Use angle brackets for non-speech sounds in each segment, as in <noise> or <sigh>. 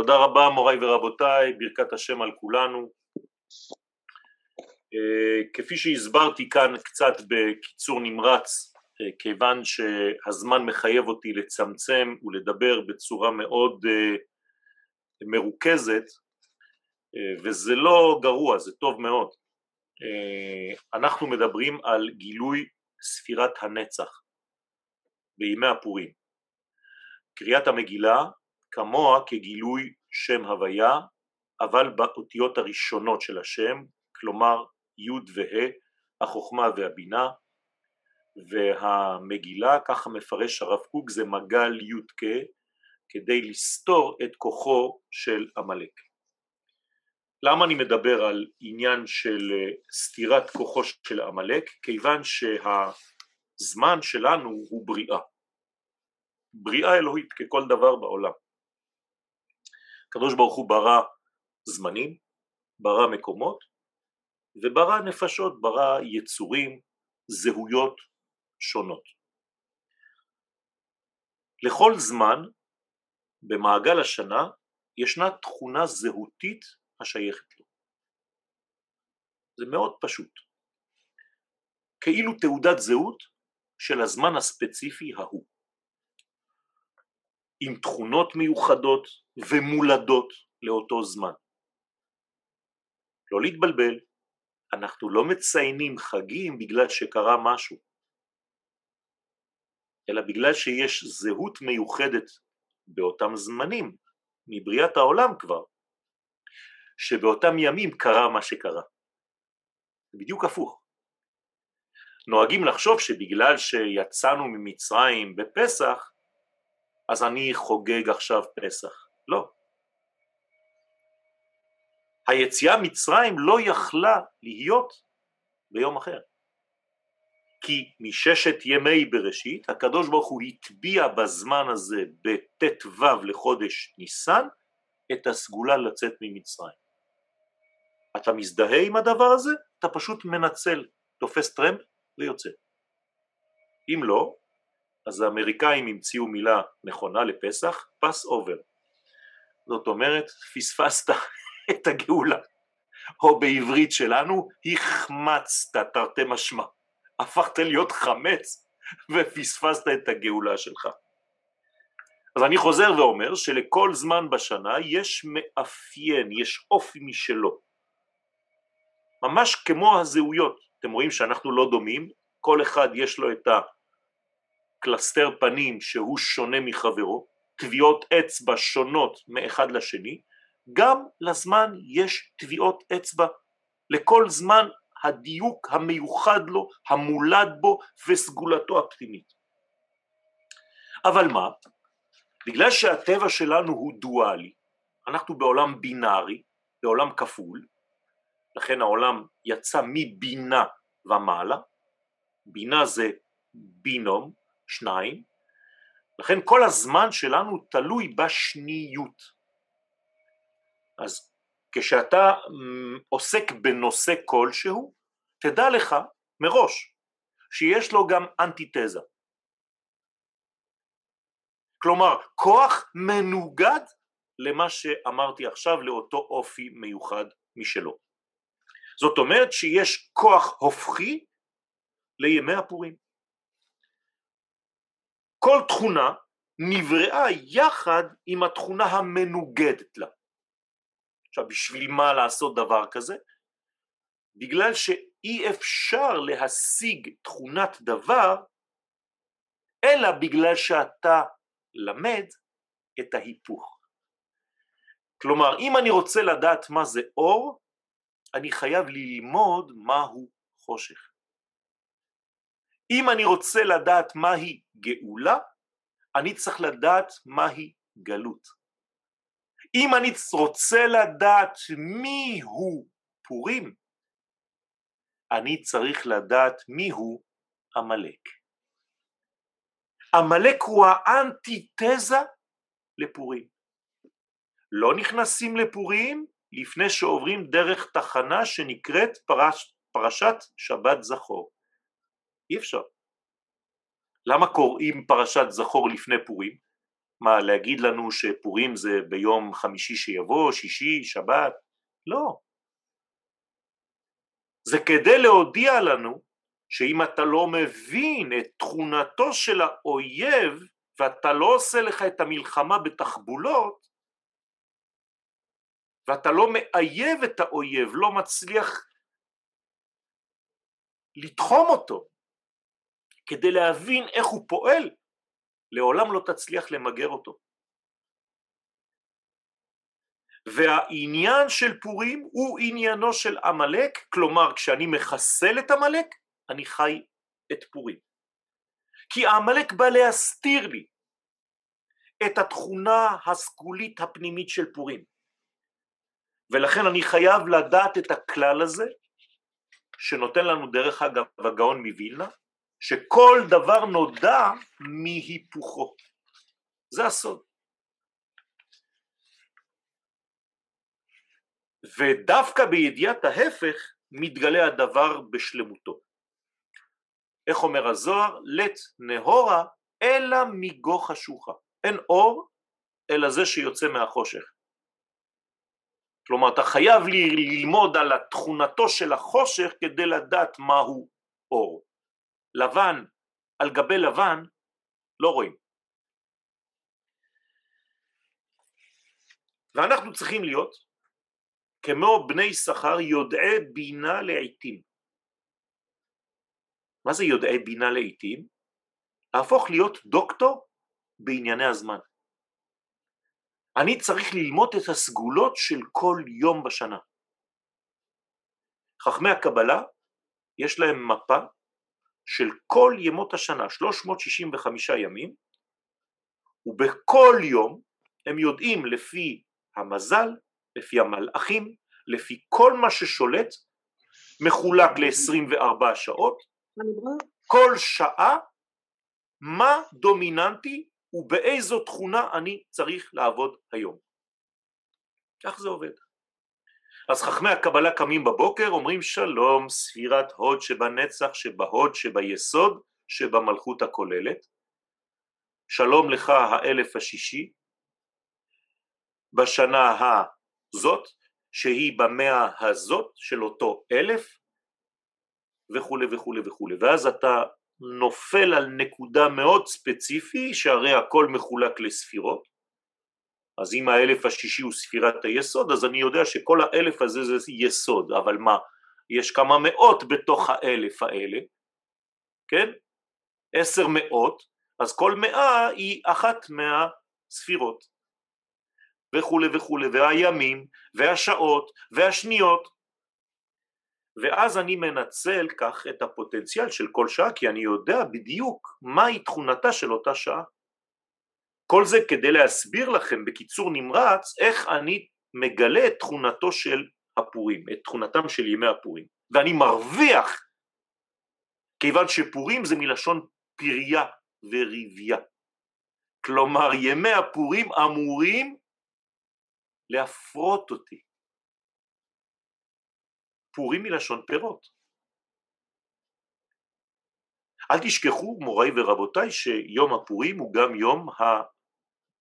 תודה רבה מוריי ורבותיי, ברכת השם על כולנו. אה, כפי שהסברתי כאן קצת בקיצור נמרץ, אה, כיוון שהזמן מחייב אותי לצמצם ולדבר בצורה מאוד אה, מרוכזת, וזה לא גרוע, זה טוב מאוד. אנחנו מדברים על גילוי ספירת הנצח בימי הפורים. קריאת המגילה כמוה כגילוי שם הוויה, אבל באותיות הראשונות של השם, כלומר י' וה', החוכמה והבינה, והמגילה, ככה מפרש הרב קוק, זה מגל י"ק, כדי לסתור את כוחו של עמלק. למה אני מדבר על עניין של סתירת כוחו של עמלק? כיוון שהזמן שלנו הוא בריאה. בריאה אלוהית ככל דבר בעולם. הקדוש ברוך הוא ברא זמנים, ברא מקומות וברא נפשות, ברא יצורים, זהויות שונות. לכל זמן במעגל השנה ישנה תכונה זהותית השייכת לו. זה מאוד פשוט. כאילו תעודת זהות של הזמן הספציפי ההוא. עם תכונות מיוחדות ומולדות לאותו זמן. לא להתבלבל, אנחנו לא מציינים חגים בגלל שקרה משהו, אלא בגלל שיש זהות מיוחדת באותם זמנים, מבריאת העולם כבר, שבאותם ימים קרה מה שקרה. בדיוק הפוך. נוהגים לחשוב שבגלל שיצאנו ממצרים בפסח, אז אני חוגג עכשיו פסח. לא. היציאה מצרים לא יכלה להיות ביום אחר. כי מששת ימי בראשית הקדוש ברוך הוא הטביע בזמן הזה בט"ו לחודש ניסן את הסגולה לצאת ממצרים. אתה מזדהה עם הדבר הזה, אתה פשוט מנצל, תופס טרמפ ויוצא. אם לא, אז האמריקאים המציאו מילה נכונה לפסח, pass over. זאת אומרת, פספסת <laughs> את הגאולה. או בעברית שלנו, החמצת תרתי משמע. הפכת להיות חמץ ופספסת את הגאולה שלך. אז אני חוזר ואומר שלכל זמן בשנה יש מאפיין, יש אופי משלו. ממש כמו הזהויות. אתם רואים שאנחנו לא דומים, כל אחד יש לו את הקלסתר פנים שהוא שונה מחברו, טביעות אצבע שונות מאחד לשני, גם לזמן יש טביעות אצבע, לכל זמן הדיוק המיוחד לו, המולד בו וסגולתו הפנימית. אבל מה? בגלל שהטבע שלנו הוא דואלי, אנחנו בעולם בינארי, בעולם כפול, לכן העולם יצא מבינה ומעלה, בינה זה בינום, שניים, לכן כל הזמן שלנו תלוי בשניות. אז כשאתה עוסק בנושא כלשהו, תדע לך מראש שיש לו גם אנטיתזה. כלומר, כוח מנוגד למה שאמרתי עכשיו לאותו אופי מיוחד משלו. זאת אומרת שיש כוח הופכי לימי הפורים. כל תכונה נבראה יחד עם התכונה המנוגדת לה. עכשיו בשביל מה לעשות דבר כזה? בגלל שאי אפשר להשיג תכונת דבר אלא בגלל שאתה למד את ההיפוך. כלומר אם אני רוצה לדעת מה זה אור אני חייב ללמוד מהו חושך. אם אני רוצה לדעת מהי גאולה אני צריך לדעת מהי גלות. אם אני רוצה לדעת מי הוא פורים, אני צריך לדעת מי הוא עמלק. עמלק הוא האנטיתזה לפורים. לא נכנסים לפורים לפני שעוברים דרך תחנה שנקראת פרש, פרשת שבת זכור. אי אפשר. למה קוראים פרשת זכור לפני פורים? מה, להגיד לנו שפורים זה ביום חמישי שיבוא, שישי, שבת? לא. זה כדי להודיע לנו שאם אתה לא מבין את תכונתו של האויב ואתה לא עושה לך את המלחמה בתחבולות ואתה לא מאייב את האויב, לא מצליח לתחום אותו כדי להבין איך הוא פועל, לעולם לא תצליח למגר אותו. והעניין של פורים הוא עניינו של עמלק, כלומר כשאני מחסל את עמלק אני חי את פורים. כי העמלק בא להסתיר לי את התכונה הסגולית הפנימית של פורים. ולכן אני חייב לדעת את הכלל הזה, שנותן לנו דרך אגב הגאון מווילנה, שכל דבר נודע מהיפוכו. זה הסוד. ודווקא בידיעת ההפך מתגלה הדבר בשלמותו. איך אומר הזוהר? לט נהורה אלא מגו חשוכה. אין אור אלא זה שיוצא מהחושך. כלומר אתה חייב ללמוד על התכונתו של החושך כדי לדעת מהו אור. לבן על גבי לבן לא רואים. ואנחנו צריכים להיות כמו בני שכר יודעי בינה לעיתים. מה זה יודעי בינה לעיתים? להפוך להיות דוקטור בענייני הזמן. אני צריך ללמוד את הסגולות של כל יום בשנה. חכמי הקבלה יש להם מפה של כל ימות השנה, 365 ימים, ובכל יום הם יודעים לפי המזל, לפי המלאכים, לפי כל מה ששולט, מחולק ל-24 שעות, כל שעה מה דומיננטי ובאיזו תכונה אני צריך לעבוד היום. כך זה עובד. אז חכמי הקבלה קמים בבוקר אומרים שלום ספירת הוד שבנצח שבהוד שביסוד שבמלכות הכוללת. שלום לך האלף השישי בשנה הזאת שהיא במאה הזאת של אותו אלף וכולי וכולי וכולי ואז אתה נופל על נקודה מאוד ספציפי שהרי הכל מחולק לספירות אז אם האלף השישי הוא ספירת היסוד אז אני יודע שכל האלף הזה זה יסוד אבל מה יש כמה מאות בתוך האלף האלה כן? עשר מאות אז כל מאה היא אחת מהספירות. וכולי וכולי והימים והשעות והשניות. ואז אני מנצל כך את הפוטנציאל של כל שעה כי אני יודע בדיוק מהי תכונתה של אותה שעה כל זה כדי להסביר לכם בקיצור נמרץ איך אני מגלה את תכונתו של הפורים, את תכונתם של ימי הפורים, ואני מרוויח כיוון שפורים זה מלשון פריה וריביה, כלומר ימי הפורים אמורים להפרות אותי. פורים מלשון פירות. אל תשכחו מוריי ורבותיי שיום הפורים הוא גם יום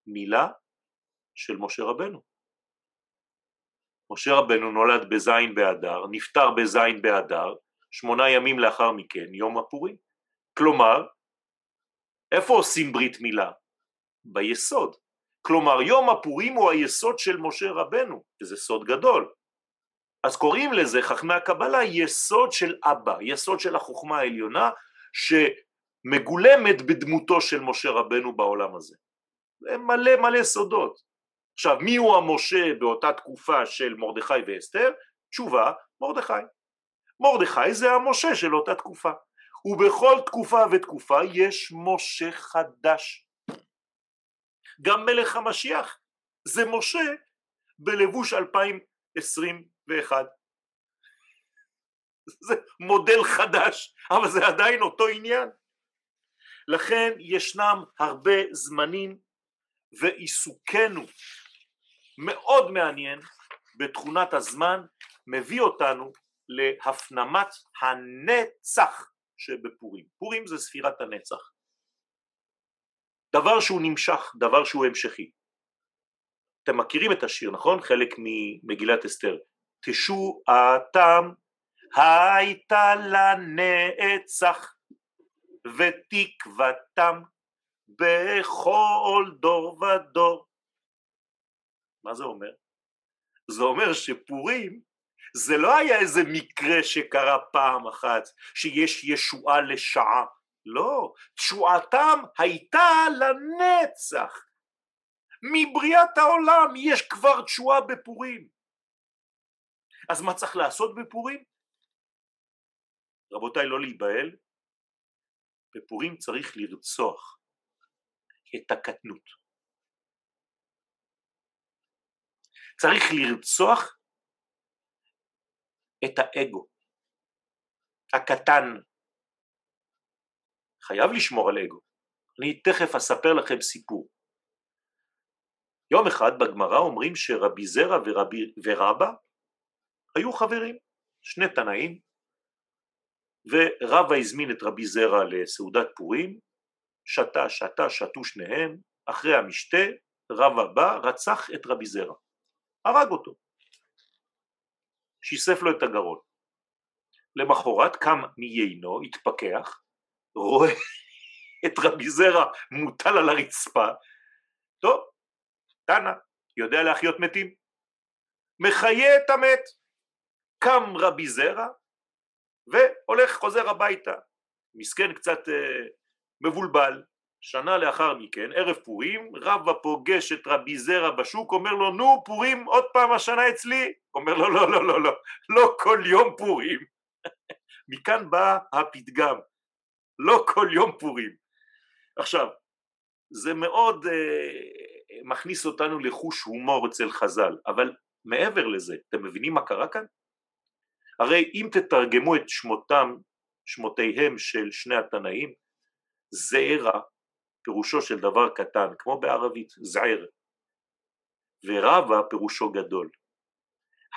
מילה של משה רבנו. משה רבנו נולד בזין באדר, נפטר בזין באדר, שמונה ימים לאחר מכן, יום הפורים. כלומר, איפה עושים ברית מילה? ביסוד. כלומר, יום הפורים הוא היסוד של משה רבנו, וזה סוד גדול. אז קוראים לזה חכמי הקבלה יסוד של אבא, יסוד של החוכמה העליונה, שמגולמת בדמותו של משה רבנו בעולם הזה. מלא מלא סודות. עכשיו מי הוא המשה באותה תקופה של מרדכי ואסתר? תשובה מרדכי. מרדכי זה המשה של אותה תקופה ובכל תקופה ותקופה יש משה חדש. גם מלך המשיח זה משה בלבוש 2021. זה מודל חדש אבל זה עדיין אותו עניין. לכן ישנם הרבה זמנים ועיסוקנו מאוד מעניין בתכונת הזמן מביא אותנו להפנמת הנצח שבפורים. פורים זה ספירת הנצח. דבר שהוא נמשך, דבר שהוא המשכי. אתם מכירים את השיר, נכון? חלק ממגילת אסתר. תשועתם הייתה לנצח ותקוותם בכל דור ודור. מה זה אומר? זה אומר שפורים זה לא היה איזה מקרה שקרה פעם אחת שיש ישועה לשעה, לא, תשועתם הייתה לנצח. מבריאת העולם יש כבר תשועה בפורים. אז מה צריך לעשות בפורים? רבותיי, לא להיבהל, בפורים צריך לרצוח את הקטנות. צריך לרצוח את האגו הקטן. חייב לשמור על אגו. אני תכף אספר לכם סיפור. יום אחד בגמרא אומרים שרבי זרע ורבי, ורבא היו חברים, שני תנאים, ורבא הזמין את רבי זרע לסעודת פורים, שתה, שתה, שתו שניהם, אחרי המשתה רבא בא, רצח את רבי זרע, הרג אותו, שיסף לו את הגרון. למחרת קם מיינו, התפכח, רואה <laughs> את רבי זרע מוטל על הרצפה, טוב, תנא, יודע להחיות מתים, מחיה את המת, קם רבי זרע והולך חוזר הביתה, מסכן קצת אה, מבולבל, שנה לאחר מכן, ערב פורים, רבא פוגש את רבי זרע בשוק, אומר לו נו פורים עוד פעם השנה אצלי, אומר לו לא לא לא לא, לא כל יום פורים, <laughs> מכאן בא הפתגם, לא כל יום פורים. עכשיו, זה מאוד אה, מכניס אותנו לחוש הומור אצל חז"ל, אבל מעבר לזה, אתם מבינים מה קרה כאן? הרי אם תתרגמו את שמותם, שמותיהם של שני התנאים, זעירה פירושו של דבר קטן, כמו בערבית, זעיר, ורבה פירושו גדול.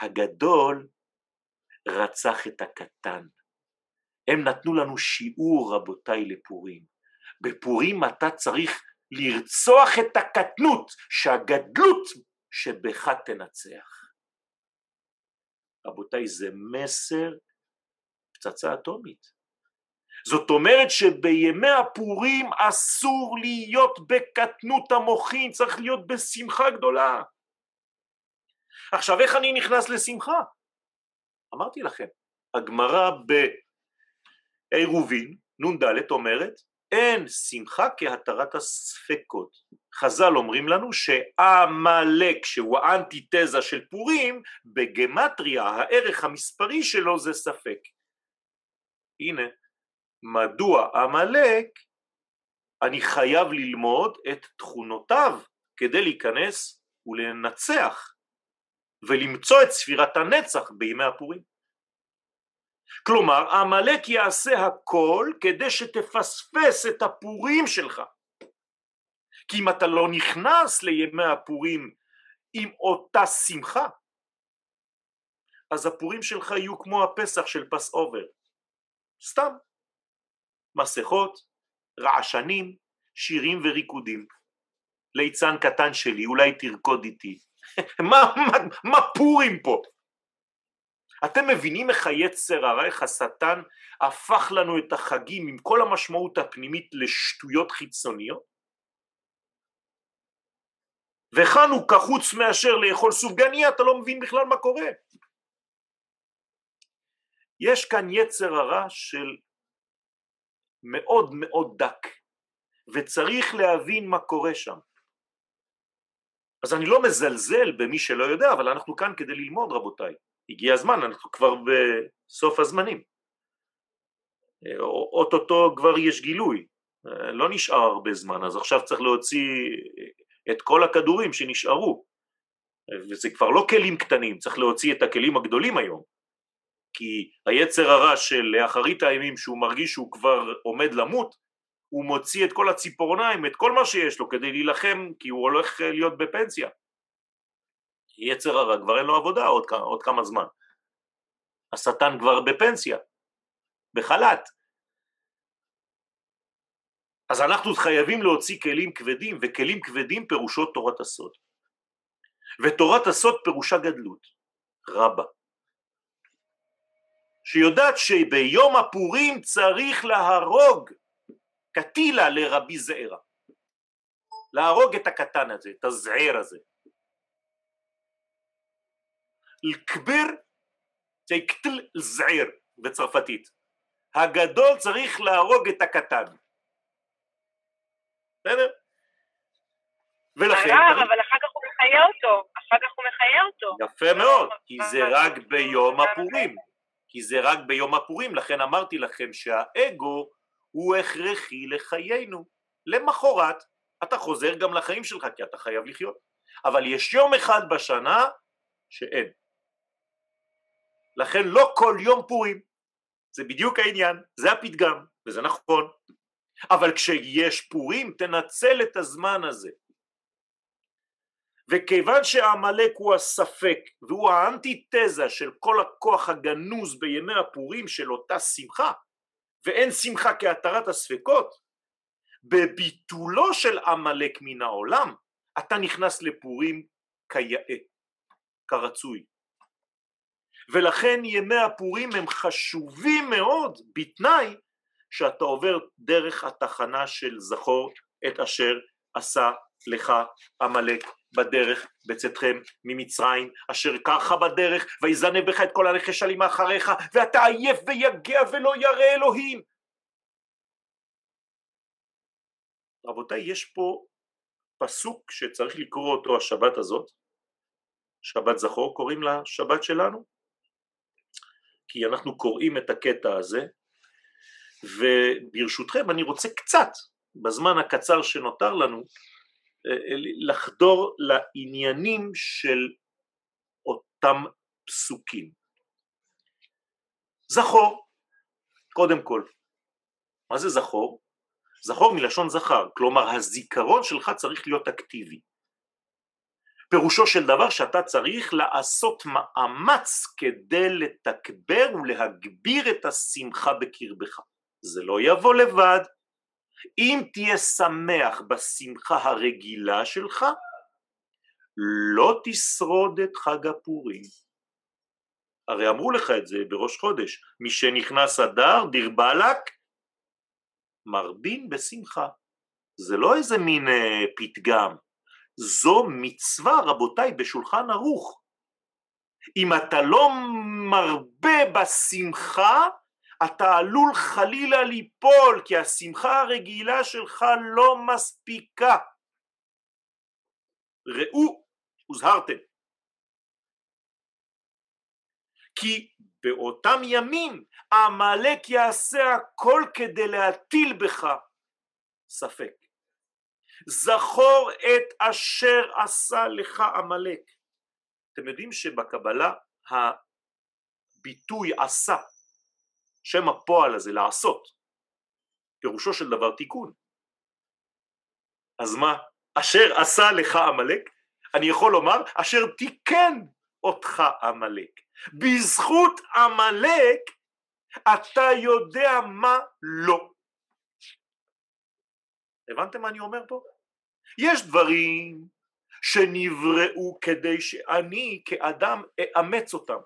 הגדול רצח את הקטן. הם נתנו לנו שיעור רבותיי לפורים. בפורים אתה צריך לרצוח את הקטנות, שהגדלות שבך תנצח. רבותיי זה מסר פצצה אטומית. זאת אומרת שבימי הפורים אסור להיות בקטנות המוחין, צריך להיות בשמחה גדולה. עכשיו איך אני נכנס לשמחה? אמרתי לכם, הגמרא בעירובין, נ"ד אומרת אין שמחה כהתרת הספקות. חז"ל אומרים לנו שעמלק שהוא האנטיתזה של פורים, בגמטריה הערך המספרי שלו זה ספק. הנה, מדוע עמלק אני חייב ללמוד את תכונותיו כדי להיכנס ולנצח ולמצוא את ספירת הנצח בימי הפורים. כלומר עמלק יעשה הכל כדי שתפספס את הפורים שלך. כי אם אתה לא נכנס לימי הפורים עם אותה שמחה אז הפורים שלך יהיו כמו הפסח של פס אובר סתם מסכות, רעשנים, שירים וריקודים ליצן קטן שלי אולי תרקוד איתי <laughs> מה, מה, מה פורים פה? אתם מבינים איך היצר הרע, איך השטן הפך לנו את החגים עם כל המשמעות הפנימית לשטויות חיצוניות? וחנוכה חוץ מאשר לאכול סופגניה אתה לא מבין בכלל מה קורה. יש כאן יצר הרע של מאוד מאוד דק וצריך להבין מה קורה שם. אז אני לא מזלזל במי שלא יודע אבל אנחנו כאן כדי ללמוד רבותיי הגיע הזמן, אנחנו כבר בסוף הזמנים. אוטוטו כבר יש גילוי, לא נשאר הרבה זמן, אז עכשיו צריך להוציא את כל הכדורים שנשארו, וזה כבר לא כלים קטנים, צריך להוציא את הכלים הגדולים היום, כי היצר הרע של לאחרית הימים שהוא מרגיש שהוא כבר עומד למות, הוא מוציא את כל הציפורניים, את כל מה שיש לו כדי להילחם כי הוא הולך להיות בפנסיה. יצר הרע כבר אין לו עבודה עוד, עוד כמה זמן. השטן כבר בפנסיה, בחל"ת. אז אנחנו חייבים להוציא כלים כבדים, וכלים כבדים פירושו תורת הסוד. ותורת הסוד פירושה גדלות, רבה. שיודעת שביום הפורים צריך להרוג קטילה לרבי זעירה. להרוג את הקטן הזה, את הזעיר הזה. לקבר זה קטל זעיר בצרפתית. הגדול צריך להרוג את הקטן. בסדר? ולכן... הרב, אבל אחר כך הוא מחיה אותו, אחר כך הוא מחיה אותו. יפה מאוד, כי זה רק ביום הפורים. כי זה רק ביום הפורים, לכן אמרתי לכם שהאגו הוא הכרחי לחיינו. למחרת אתה חוזר גם לחיים שלך כי אתה חייב לחיות. אבל יש יום אחד בשנה שאין. לכן לא כל יום פורים, זה בדיוק העניין, זה הפתגם, וזה נכון. אבל כשיש פורים תנצל את הזמן הזה. וכיוון שעמלק הוא הספק והוא האנטיתזה של כל הכוח הגנוז בימי הפורים של אותה שמחה ואין שמחה כהתרת הספקות בביטולו של עמלק מן העולם אתה נכנס לפורים כיאה, כרצוי. ולכן ימי הפורים הם חשובים מאוד בתנאי שאתה עובר דרך התחנה של זכור את אשר עשה לך עמלק בדרך בצאתכם ממצרים אשר קרחה בדרך ויזנב בך את כל הרכש אלימה אחריך ואתה עייף ויגע ולא ירא אלוהים. רבותיי יש פה פסוק שצריך לקרוא אותו השבת הזאת. שבת זכור קוראים לה שבת שלנו? כי אנחנו קוראים את הקטע הזה. וברשותכם אני רוצה קצת בזמן הקצר שנותר לנו לחדור לעניינים של אותם פסוקים. זכור, קודם כל, מה זה זכור? זכור מלשון זכר, כלומר הזיכרון שלך צריך להיות אקטיבי. פירושו של דבר שאתה צריך לעשות מאמץ כדי לתקבר ולהגביר את השמחה בקרבך. זה לא יבוא לבד, אם תהיה שמח בשמחה הרגילה שלך, לא תשרוד את חג הפורים. הרי אמרו לך את זה בראש חודש, משנכנס אדר דיר באלק מרבין בשמחה. זה לא איזה מין אה, פתגם, זו מצווה רבותיי בשולחן ערוך. אם אתה לא מרבה בשמחה, אתה עלול חלילה ליפול כי השמחה הרגילה שלך לא מספיקה. ראו, הוזהרתם. כי באותם ימים עמלק יעשה הכל כדי להטיל בך ספק. זכור את אשר עשה לך עמלק. אתם יודעים שבקבלה הביטוי עשה שם הפועל הזה לעשות. פירושו של דבר תיקון. אז מה? אשר עשה לך עמלק? אני יכול לומר אשר תיקן אותך עמלק. בזכות עמלק אתה יודע מה לא. הבנתם מה אני אומר פה? יש דברים שנבראו כדי שאני כאדם אאמץ אותם.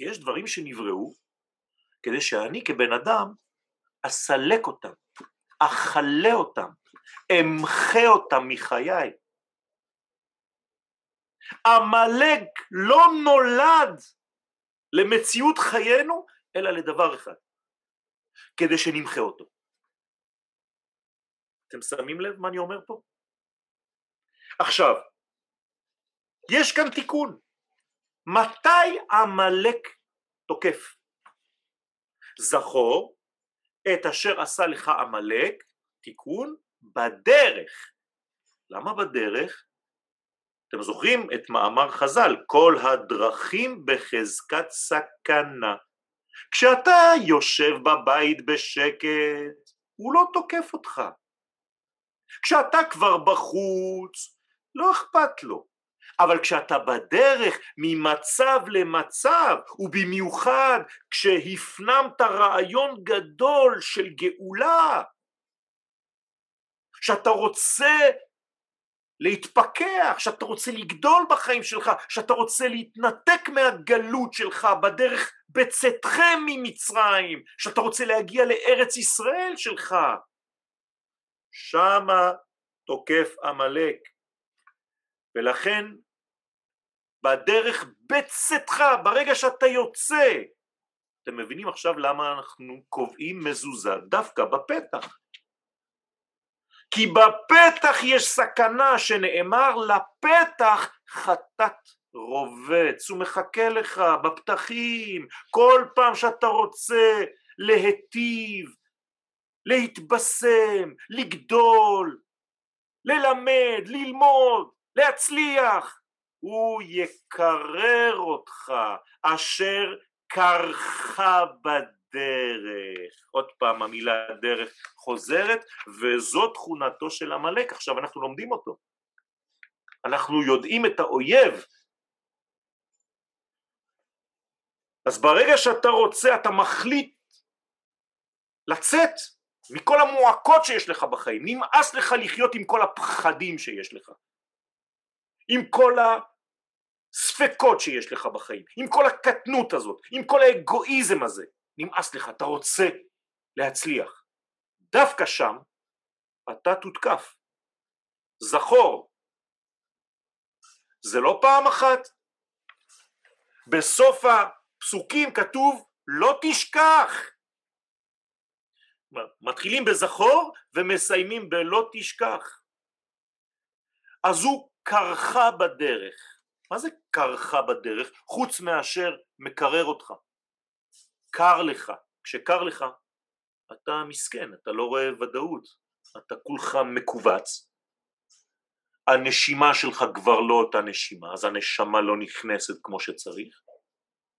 יש דברים שנבראו כדי שאני כבן אדם אסלק אותם, אכלה אותם, אמחה אותם מחיי. עמלק לא נולד למציאות חיינו אלא לדבר אחד, כדי שנמחה אותו. אתם שמים לב מה אני אומר פה? עכשיו, יש כאן תיקון. מתי עמלק תוקף? זכור את אשר עשה לך עמלק, תיקון, בדרך. למה בדרך? אתם זוכרים את מאמר חז"ל, כל הדרכים בחזקת סכנה. כשאתה יושב בבית בשקט, הוא לא תוקף אותך. כשאתה כבר בחוץ, לא אכפת לו. אבל כשאתה בדרך ממצב למצב ובמיוחד כשהפנמת רעיון גדול של גאולה שאתה רוצה להתפכח, שאתה רוצה לגדול בחיים שלך, שאתה רוצה להתנתק מהגלות שלך בדרך בצאתכם ממצרים, שאתה רוצה להגיע לארץ ישראל שלך. שמה תוקף עמלק. ולכן בדרך בצאתך, ברגע שאתה יוצא, אתם מבינים עכשיו למה אנחנו קובעים מזוזה? דווקא בפתח. כי בפתח יש סכנה שנאמר לפתח חטאת רובץ, הוא מחכה לך בפתחים, כל פעם שאתה רוצה להיטיב, להתבשם, לגדול, ללמד, ללמוד, להצליח, הוא יקרר אותך אשר קרחה בדרך. עוד פעם המילה דרך חוזרת וזו תכונתו של עמלק, עכשיו אנחנו לומדים אותו. אנחנו יודעים את האויב. אז ברגע שאתה רוצה אתה מחליט לצאת מכל המועקות שיש לך בחיים, נמאס לך לחיות עם כל הפחדים שיש לך, עם כל הספקות שיש לך בחיים, עם כל הקטנות הזאת, עם כל האגואיזם הזה, נמאס לך, אתה רוצה להצליח. דווקא שם אתה תותקף. זכור, זה לא פעם אחת. בסוף הפסוקים כתוב לא תשכח. מתחילים בזכור ומסיימים בלא תשכח. אז הוא קרחה בדרך. מה זה קרחה בדרך? חוץ מאשר מקרר אותך. קר לך. כשקר לך אתה מסכן, אתה לא רואה ודאות, אתה כולך מכווץ, הנשימה שלך כבר לא אותה נשימה, אז הנשמה לא נכנסת כמו שצריך,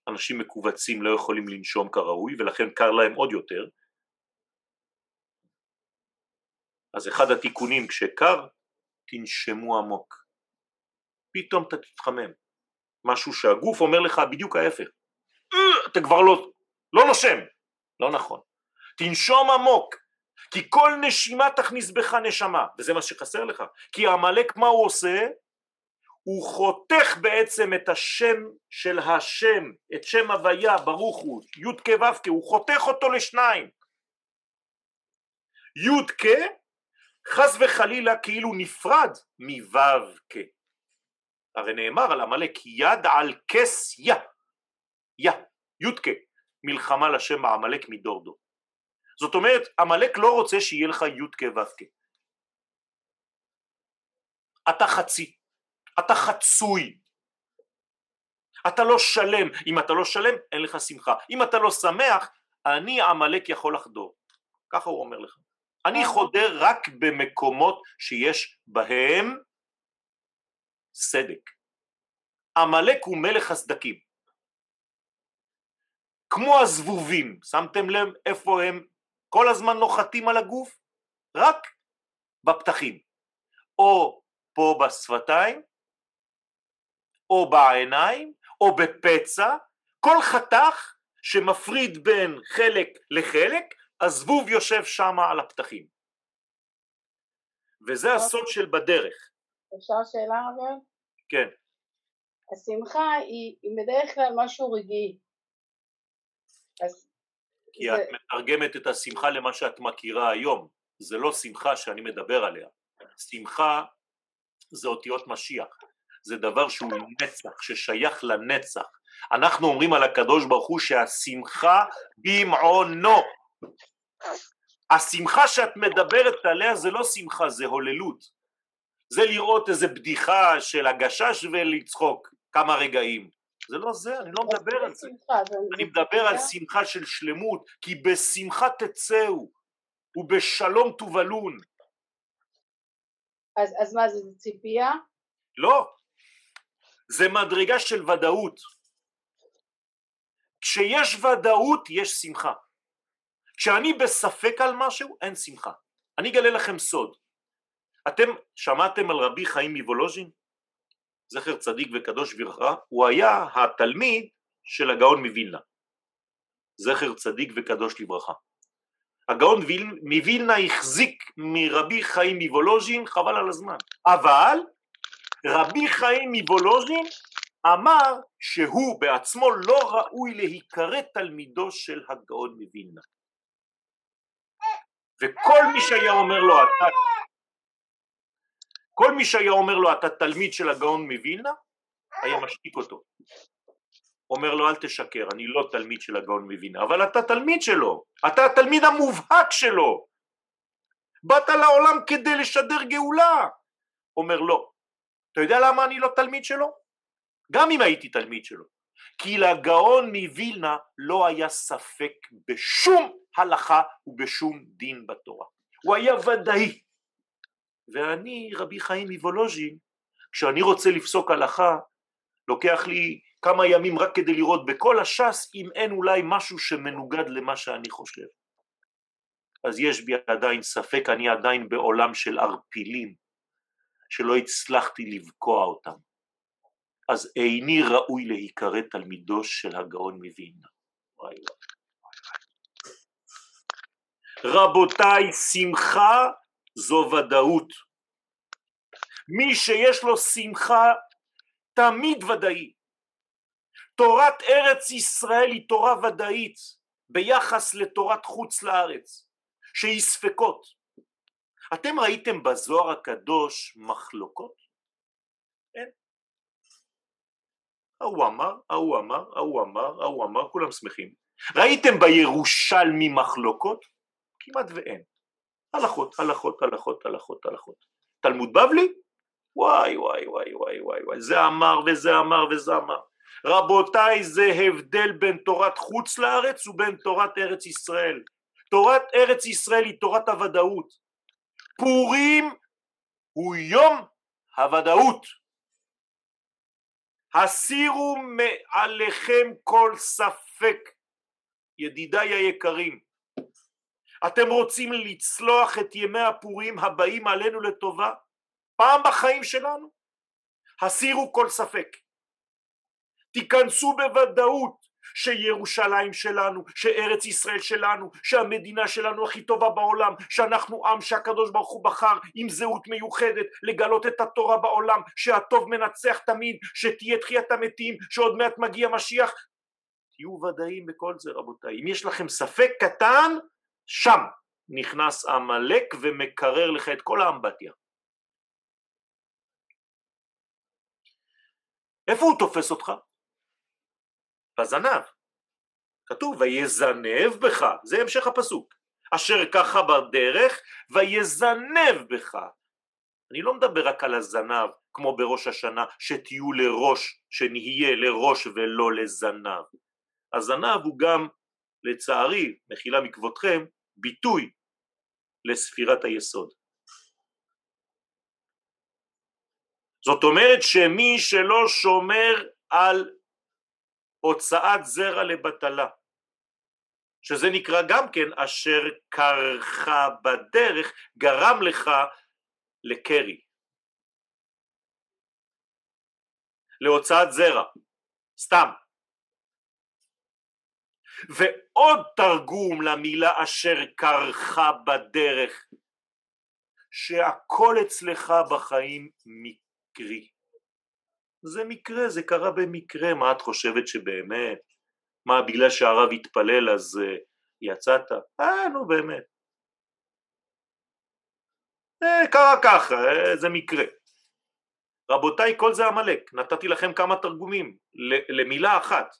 אנשים מכווצים לא יכולים לנשום כראוי ולכן קר להם עוד יותר, אז אחד התיקונים כשקר, תנשמו עמוק. פתאום אתה תתחמם. משהו שהגוף אומר לך בדיוק ההפך. אה, אתה כבר לא, לא נושם. לא נכון. תנשום עמוק, כי כל נשימה תכניס בך נשמה, וזה מה שחסר לך. כי עמלק מה הוא עושה? הוא חותך בעצם את השם של השם, את שם הוויה ברוך הוא, י"ק ו"ק, הוא חותך אותו לשניים. י"ק חס וחלילה כאילו נפרד מו"ק. הרי נאמר על עמלק יד על כס יא, יא, י"ק, מלחמה לשם העמלק מדור דור. זאת אומרת עמלק לא רוצה שיהיה לך י"ק ו"ק. אתה חצי, אתה חצוי, אתה לא שלם, אם אתה לא שלם אין לך שמחה, אם אתה לא שמח אני עמלק יכול לחדור, ככה הוא אומר לך. אני חודר רק במקומות שיש בהם סדק. עמלק הוא מלך הסדקים. כמו הזבובים, שמתם לב איפה הם כל הזמן נוחתים על הגוף? רק בפתחים. או פה בשפתיים, או בעיניים, או בפצע, כל חתך שמפריד בין חלק לחלק הזבוב יושב שם על הפתחים. וזה. הסוד של בדרך. אפשר שאלה אבל? כן. השמחה היא, היא בדרך כלל משהו רגעי. אז כי זה... את מתרגמת את השמחה למה שאת מכירה היום, זה לא שמחה שאני מדבר עליה. שמחה זה אותיות משיח, זה דבר שהוא נצח, ששייך לנצח. אנחנו אומרים על הקדוש ברוך הוא שהשמחה במעונו, השמחה שאת מדברת עליה זה לא שמחה, זה הוללות. זה לראות איזה בדיחה של הגשש ולצחוק כמה רגעים. זה לא זה, אני לא מדבר על זה. אני מדבר על שמחה של שלמות, כי בשמחה תצאו, ובשלום תובלון. אז, אז מה זה, זה ציפייה? לא, זה מדרגה של ודאות. כשיש ודאות יש שמחה. כשאני בספק על משהו אין שמחה. אני אגלה לכם סוד. אתם שמעתם על רבי חיים מוולוז'ין? זכר צדיק וקדוש ברכה, הוא היה התלמיד של הגאון מווילנה. זכר צדיק וקדוש לברכה. הגאון מווילנה החזיק מרבי חיים מוולוז'ין חבל על הזמן אבל רבי חיים מוולוז'ין אמר שהוא בעצמו לא ראוי להיקרא תלמידו של הגאון מווילנה וכל מי שהיה אומר לו אתה כל מי שהיה אומר לו אתה תלמיד של הגאון מווילנה היה משתיק אותו. אומר לו אל תשקר אני לא תלמיד של הגאון מווילנה אבל אתה תלמיד שלו אתה התלמיד המובהק שלו. באת לעולם כדי לשדר גאולה אומר לא אתה יודע למה אני לא תלמיד שלו? גם אם הייתי תלמיד שלו. כי לגאון מווילנה לא היה ספק בשום הלכה ובשום דין בתורה. הוא היה ודאי ואני רבי חיים מוולוז'ין כשאני רוצה לפסוק הלכה לוקח לי כמה ימים רק כדי לראות בכל הש"ס אם אין אולי משהו שמנוגד למה שאני חושב. אז יש בי עדיין ספק אני עדיין בעולם של ערפילים שלא הצלחתי לבקוע אותם. אז איני ראוי להיקרא תלמידו של הגאון מווילנה. רבותיי שמחה זו ודאות. מי שיש לו שמחה תמיד ודאי. תורת ארץ ישראל היא תורה ודאית ביחס לתורת חוץ לארץ שהיא ספקות. אתם ראיתם בזוהר הקדוש מחלוקות? אין. ההוא אמר, ההוא אמר, ההוא אמר, ההוא אמר, כולם שמחים. ראיתם בירושלמי מחלוקות? כמעט ואין הלכות, הלכות, הלכות, הלכות, הלכות. תלמוד בבלי? וואי וואי וואי וואי וואי וואי. זה אמר וזה אמר וזה אמר. רבותיי זה הבדל בין תורת חוץ לארץ ובין תורת ארץ ישראל. תורת ארץ ישראל היא תורת הוודאות. פורים הוא יום הוודאות. הסירו מעליכם כל ספק. ידידיי היקרים אתם רוצים לצלוח את ימי הפורים הבאים עלינו לטובה? פעם בחיים שלנו? הסירו כל ספק. תיכנסו בוודאות שירושלים שלנו, שארץ ישראל שלנו, שהמדינה שלנו הכי טובה בעולם, שאנחנו עם שהקדוש ברוך הוא בחר עם זהות מיוחדת לגלות את התורה בעולם, שהטוב מנצח תמיד, שתהיה תחיית המתים, שעוד מעט מגיע משיח, תהיו ודאים בכל זה רבותיי, אם יש לכם ספק קטן, שם נכנס עמלק ומקרר לך את כל האמבטיה איפה הוא תופס אותך? בזנב. כתוב ויזנב בך, זה המשך הפסוק. אשר ככה בדרך ויזנב בך. אני לא מדבר רק על הזנב כמו בראש השנה שתהיו לראש, שנהיה לראש ולא לזנב. הזנב הוא גם לצערי, מחילה מכבודכם, ביטוי לספירת היסוד. זאת אומרת שמי שלא שומר על הוצאת זרע לבטלה שזה נקרא גם כן אשר קרחה בדרך גרם לך לקרי. להוצאת זרע. סתם ועוד תרגום למילה אשר קרחה בדרך שהכל אצלך בחיים מקרי זה מקרה, זה קרה במקרה, מה את חושבת שבאמת? מה, בגלל שהרב התפלל אז uh, יצאת? אה, נו באמת. אה, קרה ככה, אה, זה מקרה. רבותיי, כל זה עמלק, נתתי לכם כמה תרגומים למילה אחת.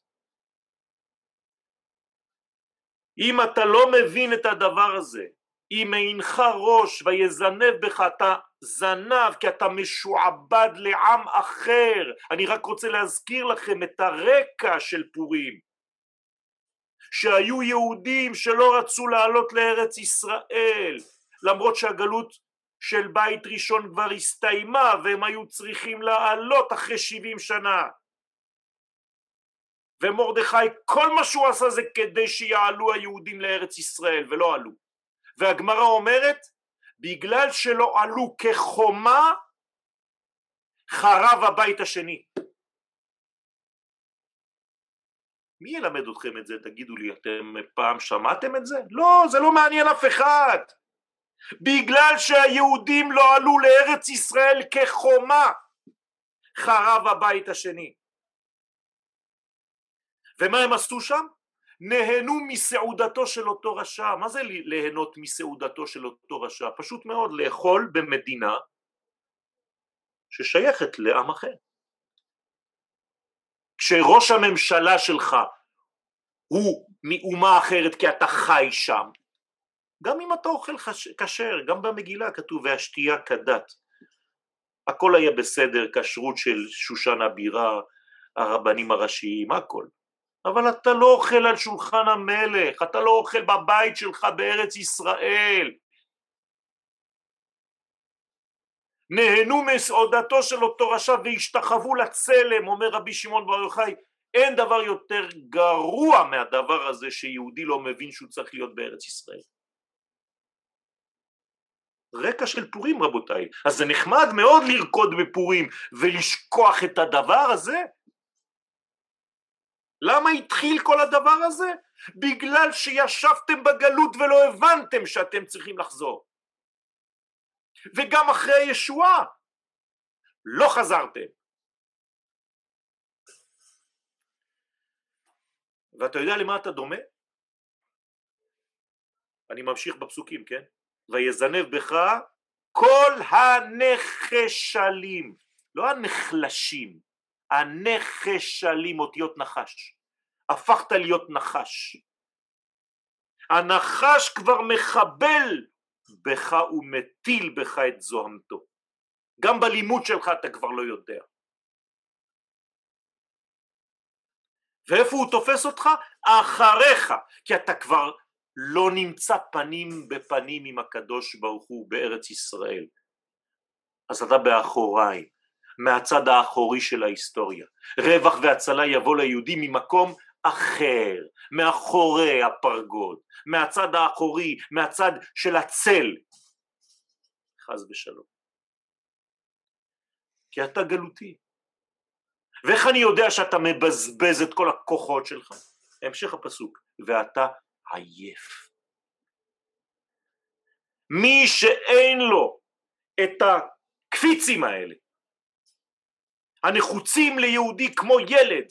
אם אתה לא מבין את הדבר הזה, אם אינך ראש ויזנב בך אתה זנב כי אתה משועבד לעם אחר. אני רק רוצה להזכיר לכם את הרקע של פורים. שהיו יהודים שלא רצו לעלות לארץ ישראל למרות שהגלות של בית ראשון כבר הסתיימה והם היו צריכים לעלות אחרי שבעים שנה ומרדכי כל מה שהוא עשה זה כדי שיעלו היהודים לארץ ישראל ולא עלו והגמרא אומרת בגלל שלא עלו כחומה חרב הבית השני מי ילמד אתכם את זה? תגידו לי, אתם פעם שמעתם את זה? לא, זה לא מעניין אף אחד. בגלל שהיהודים לא עלו לארץ ישראל כחומה, חרב הבית השני. ומה הם עשו שם? נהנו מסעודתו של אותו רשע. מה זה ליהנות מסעודתו של אותו רשע? פשוט מאוד לאכול במדינה ששייכת לעם אחר. כשראש הממשלה שלך הוא מאומה אחרת כי אתה חי שם, גם אם אתה אוכל כשר, גם במגילה כתוב והשתייה כדת, הכל היה בסדר, כשרות של שושן הבירה, הרבנים הראשיים, הכל. אבל אתה לא אוכל על שולחן המלך, אתה לא אוכל בבית שלך בארץ ישראל. נהנו מסעודתו של אותו רשע והשתחוו לצלם, אומר רבי שמעון בר יוחאי, אין דבר יותר גרוע מהדבר הזה שיהודי לא מבין שהוא צריך להיות בארץ ישראל. רקע של פורים רבותיי, אז זה נחמד מאוד לרקוד בפורים ולשכוח את הדבר הזה. למה התחיל כל הדבר הזה? בגלל שישבתם בגלות ולא הבנתם שאתם צריכים לחזור. וגם אחרי הישועה לא חזרתם. ואתה יודע למה אתה דומה? אני ממשיך בפסוקים, כן? ויזנב בך כל הנחשלים, לא הנחלשים, הנחשלים, אותיות נחש. הפכת להיות נחש. הנחש כבר מחבל בך ומטיל בך את זוהמתו. גם בלימוד שלך אתה כבר לא יודע. ואיפה הוא תופס אותך? אחריך, כי אתה כבר לא נמצא פנים בפנים עם הקדוש ברוך הוא בארץ ישראל. אז אתה באחוריים, מהצד האחורי של ההיסטוריה. רווח והצלה יבוא ליהודים ממקום אחר, מאחורי הפרגוד, מהצד האחורי, מהצד של הצל, חס ושלום. כי אתה גלותי. ואיך אני יודע שאתה מבזבז את כל הכוחות שלך? המשך הפסוק, ואתה עייף. מי שאין לו את הקפיצים האלה, הנחוצים ליהודי כמו ילד,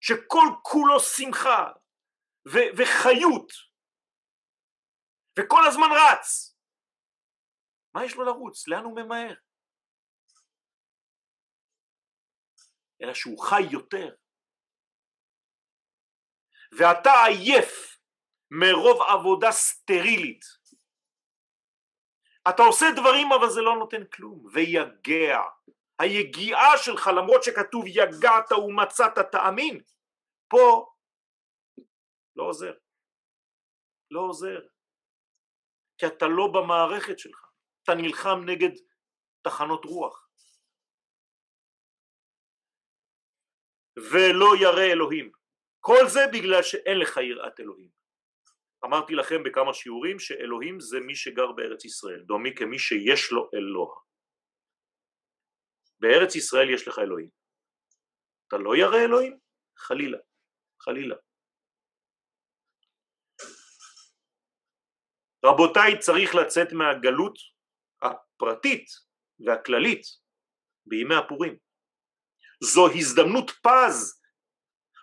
שכל כולו שמחה ו- וחיות, וכל הזמן רץ, מה יש לו לרוץ? לאן הוא ממהר? אלא שהוא חי יותר. ואתה עייף מרוב עבודה סטרילית. אתה עושה דברים אבל זה לא נותן כלום, ויגע. היגיעה שלך למרות שכתוב יגעת ומצאת תאמין, פה לא עוזר. לא עוזר. כי אתה לא במערכת שלך, אתה נלחם נגד תחנות רוח. ולא ירא אלוהים. כל זה בגלל שאין לך יראת אלוהים. אמרתי לכם בכמה שיעורים שאלוהים זה מי שגר בארץ ישראל, דומי כמי שיש לו אלוה. בארץ ישראל יש לך אלוהים. אתה לא ירא אלוהים? חלילה, חלילה. רבותיי, צריך לצאת מהגלות הפרטית והכללית בימי הפורים. זו הזדמנות פז,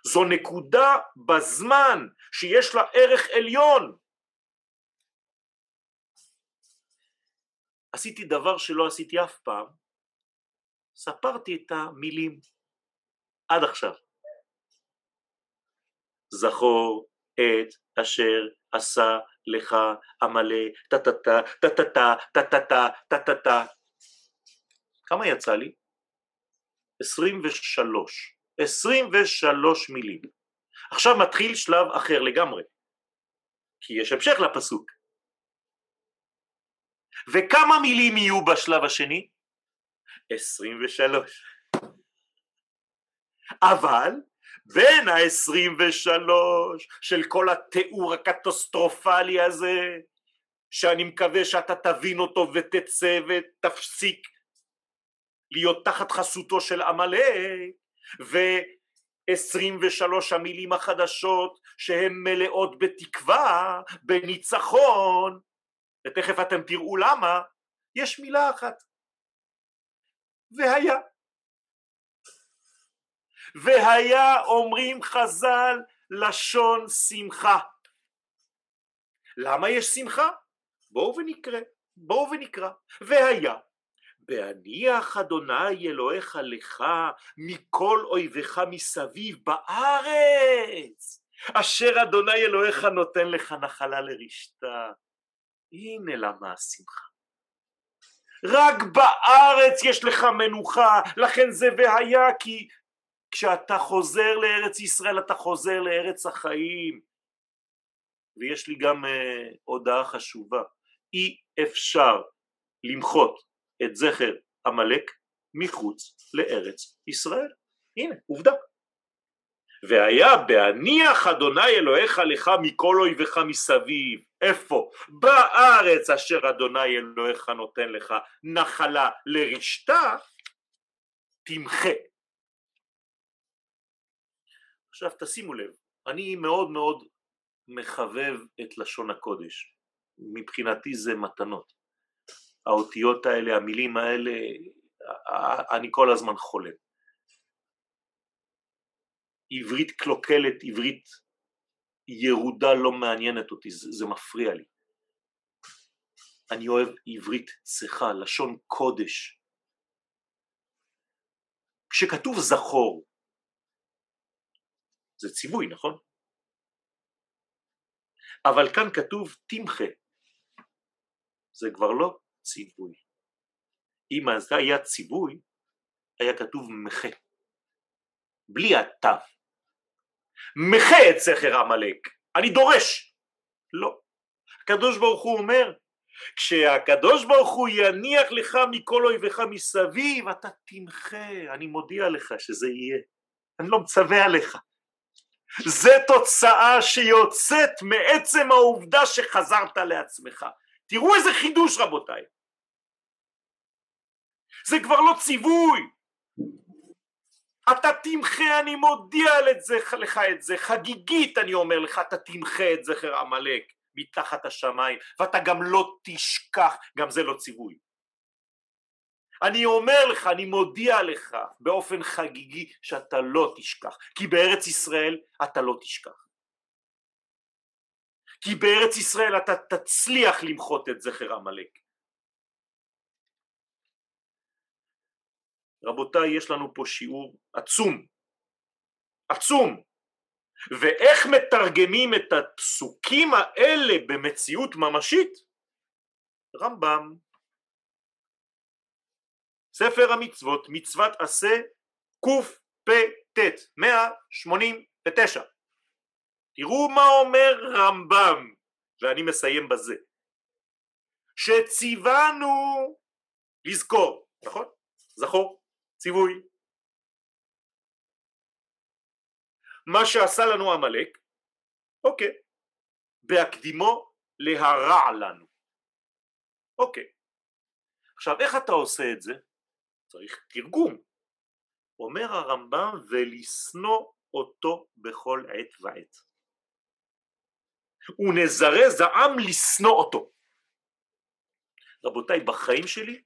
זו נקודה בזמן שיש לה ערך עליון. עשיתי דבר שלא עשיתי אף פעם, ספרתי את המילים עד עכשיו. זכור את אשר עשה לך עמלה טה-טה-טה, טה-טה-טה, טה-טה-טה, טה-טה-טה. כמה יצא לי? 23. 23 מילים. עכשיו מתחיל שלב אחר לגמרי, כי יש המשך לפסוק. וכמה מילים יהיו בשלב השני? 23. אבל בין ה-23 של כל התיאור הקטסטרופלי הזה, שאני מקווה שאתה תבין אותו ותצא ותפסיק להיות תחת חסותו של עמלק 23 המילים החדשות שהן מלאות בתקווה, בניצחון, ותכף אתם תראו למה, יש מילה אחת, והיה. והיה אומרים חז"ל לשון שמחה. למה יש שמחה? בואו ונקרא, בואו ונקרא. והיה בהניח אדוני אלוהיך לך מכל אויביך מסביב בארץ אשר אדוני אלוהיך נותן לך נחלה לרשתה הנה למה השמחה רק בארץ יש לך מנוחה לכן זה והיה כי כשאתה חוזר לארץ ישראל אתה חוזר לארץ החיים ויש לי גם uh, הודעה חשובה אי אפשר למחות את זכר עמלק מחוץ לארץ ישראל. הנה, עובדה. והיה בהניח אדוני אלוהיך לך מכל אויביך מסביב. איפה? בארץ אשר אדוני אלוהיך נותן לך נחלה לרשתה, תמחה. עכשיו תשימו לב, אני מאוד מאוד מחבב את לשון הקודש. מבחינתי זה מתנות. האותיות האלה, המילים האלה, אני כל הזמן חולם. עברית קלוקלת, עברית ירודה לא מעניינת אותי, זה, זה מפריע לי. אני אוהב עברית צחה, לשון קודש. כשכתוב זכור, זה ציווי, נכון? אבל כאן כתוב תמחה, זה כבר לא ציווי. אם זה היה ציווי, היה כתוב מחה, בלי התו. מחה את זכר עמלק, אני דורש. לא. הקדוש ברוך הוא אומר, כשהקדוש ברוך הוא יניח לך מכל אויביך מסביב, אתה תמחה, אני מודיע לך שזה יהיה. אני לא מצווה עליך. זה תוצאה שיוצאת מעצם העובדה שחזרת לעצמך. תראו איזה חידוש רבותיי. זה כבר לא ציווי. אתה תמחה, אני מודיע לך את זה, חגיגית אני אומר לך, אתה תמחה את זכר עמלק מתחת השמיים, ואתה גם לא תשכח, גם זה לא ציווי. אני אומר לך, אני מודיע לך באופן חגיגי שאתה לא תשכח, כי בארץ ישראל אתה לא תשכח. כי בארץ ישראל אתה תצליח למחות את זכר עמלק. רבותיי, יש לנו פה שיעור עצום, עצום, ואיך מתרגמים את הפסוקים האלה במציאות ממשית? רמב"ם, ספר המצוות, מצוות עשה, קפ"ט, 189. תראו מה אומר רמב"ם, ואני מסיים בזה, שציוונו לזכור, נכון? זכור. ציווי. מה שעשה לנו עמלק, אוקיי, בהקדימו להרע לנו. אוקיי. עכשיו איך אתה עושה את זה? צריך תרגום. אומר הרמב"ם ולשנוא אותו בכל עת ועת. ונזרז העם לשנוא אותו. רבותיי, בחיים שלי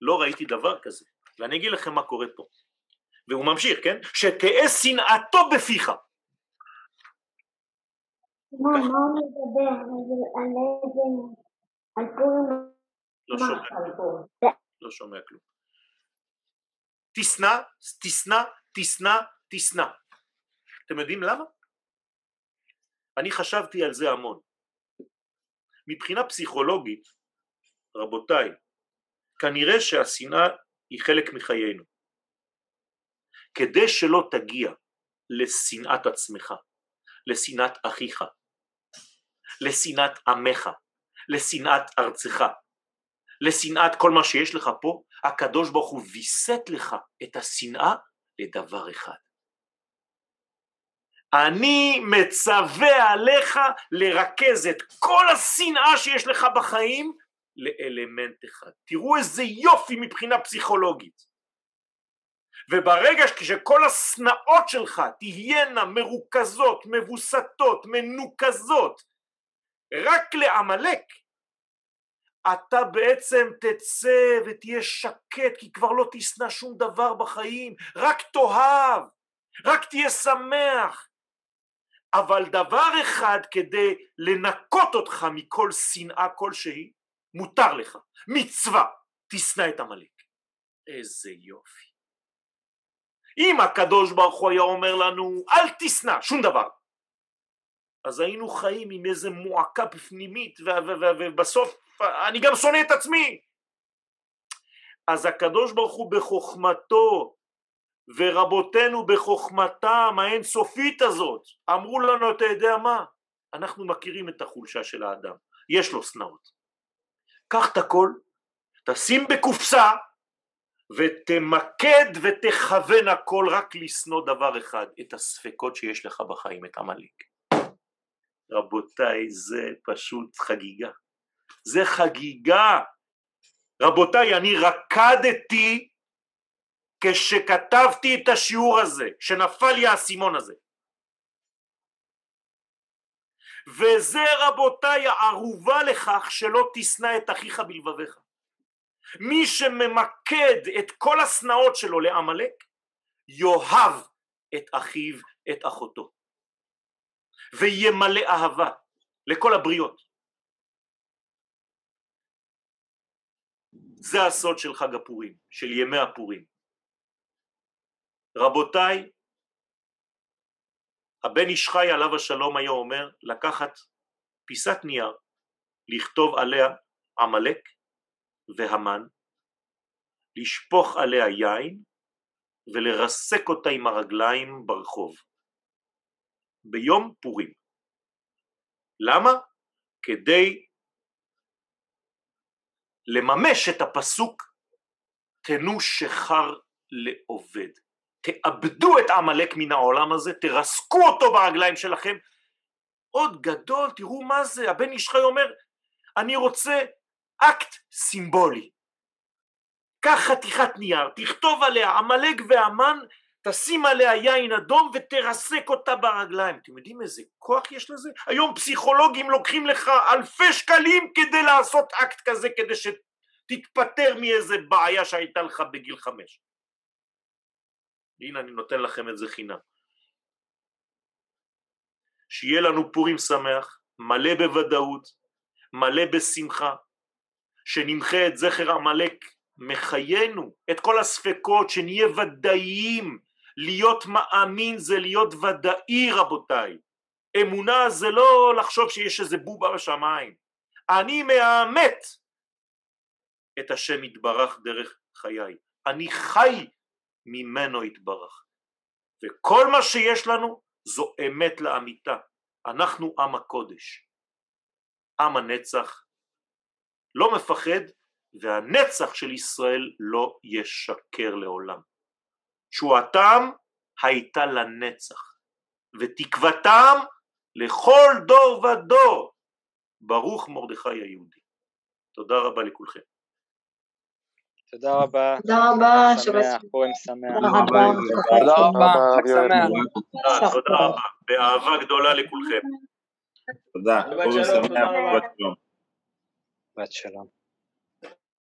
לא ראיתי דבר כזה. ואני אגיד לכם מה קורה פה. והוא ממשיך, כן? שתהא שנאתו בפיך. מה הוא מדבר? על איזה... על פורים? לא שומע. לא שומע כלום. תשנא, תשנא, תשנא, תשנא. אתם יודעים למה? אני חשבתי על זה המון. מבחינה פסיכולוגית, רבותיי, כנראה שהשנאה היא חלק מחיינו. כדי שלא תגיע לשנאת עצמך, לשנאת אחיך, לשנאת עמך, לשנאת ארצך, לשנאת כל מה שיש לך פה, הקדוש ברוך הוא ויסת לך את השנאה לדבר אחד. אני מצווה עליך לרכז את כל השנאה שיש לך בחיים לאלמנט אחד. תראו איזה יופי מבחינה פסיכולוגית. וברגע שכל השנאות שלך תהיינה מרוכזות, מבוסתות, מנוקזות רק לעמלק, אתה בעצם תצא ותהיה שקט כי כבר לא תשנא שום דבר בחיים, רק תאהב, רק תהיה שמח. אבל דבר אחד כדי לנקות אותך מכל שנאה כלשהי, מותר לך, מצווה, תשנא את עמלק. איזה יופי. אם הקדוש ברוך הוא היה אומר לנו אל תשנא שום דבר. אז היינו חיים עם איזה מועקה פנימית ובסוף אני גם שונא את עצמי. אז הקדוש ברוך הוא בחוכמתו ורבותינו בחוכמתם האינסופית הזאת אמרו לנו אתה יודע מה? אנחנו מכירים את החולשה של האדם. יש לו שנאות קח את הכל תשים בקופסה ותמקד ותכוון הכל רק לשנוא דבר אחד, את הספקות שיש לך בחיים, את עמלק. רבותיי, זה פשוט חגיגה. זה חגיגה. רבותיי, אני רקדתי כשכתבתי את השיעור הזה, שנפל לי האסימון הזה. וזה רבותיי הערובה לכך שלא תשנא את אחיך בלבביך. מי שממקד את כל השנאות שלו לעמלק, יאהב את אחיו, את אחותו, וימלא אהבה לכל הבריות. זה הסוד של חג הפורים, של ימי הפורים. רבותיי, הבן איש חי עליו השלום היה אומר לקחת פיסת נייר, לכתוב עליה עמלק והמן, לשפוך עליה יין ולרסק אותה עם הרגליים ברחוב ביום פורים. למה? כדי לממש את הפסוק תנו שחר לעובד. תאבדו את עמלק מן העולם הזה, תרסקו אותו ברגליים שלכם. עוד גדול, תראו מה זה, הבן איש חי אומר, אני רוצה אקט סימבולי. קח חתיכת נייר, תכתוב עליה עמלק והמן, תשים עליה יין אדום ותרסק אותה ברגליים. אתם יודעים איזה כוח יש לזה? היום פסיכולוגים לוקחים לך אלפי שקלים כדי לעשות אקט כזה, כדי שתתפטר מאיזה בעיה שהייתה לך בגיל חמש. הנה אני נותן לכם את זה חינם. שיהיה לנו פורים שמח, מלא בוודאות, מלא בשמחה, שנמחה את זכר עמלק מחיינו, את כל הספקות, שנהיה ודאיים, להיות מאמין זה להיות ודאי רבותיי, אמונה זה לא לחשוב שיש איזה בובה בשמיים, אני מאמת את השם יתברך דרך חיי, אני חי ממנו יתברך, וכל מה שיש לנו זו אמת לאמיתה, אנחנו עם הקודש, עם הנצח לא מפחד והנצח של ישראל לא ישקר לעולם. תשועתם הייתה לנצח ותקוותם לכל דור ודור. ברוך מרדכי היהודי. תודה רבה לכולכם. תודה רבה. תודה רבה, שמח, פורים שמח. תודה רבה. תודה רבה, חג שמח. תודה רבה, באהבה גדולה לכולכם. תודה, פורים שמח, בת שלום. בת שלום.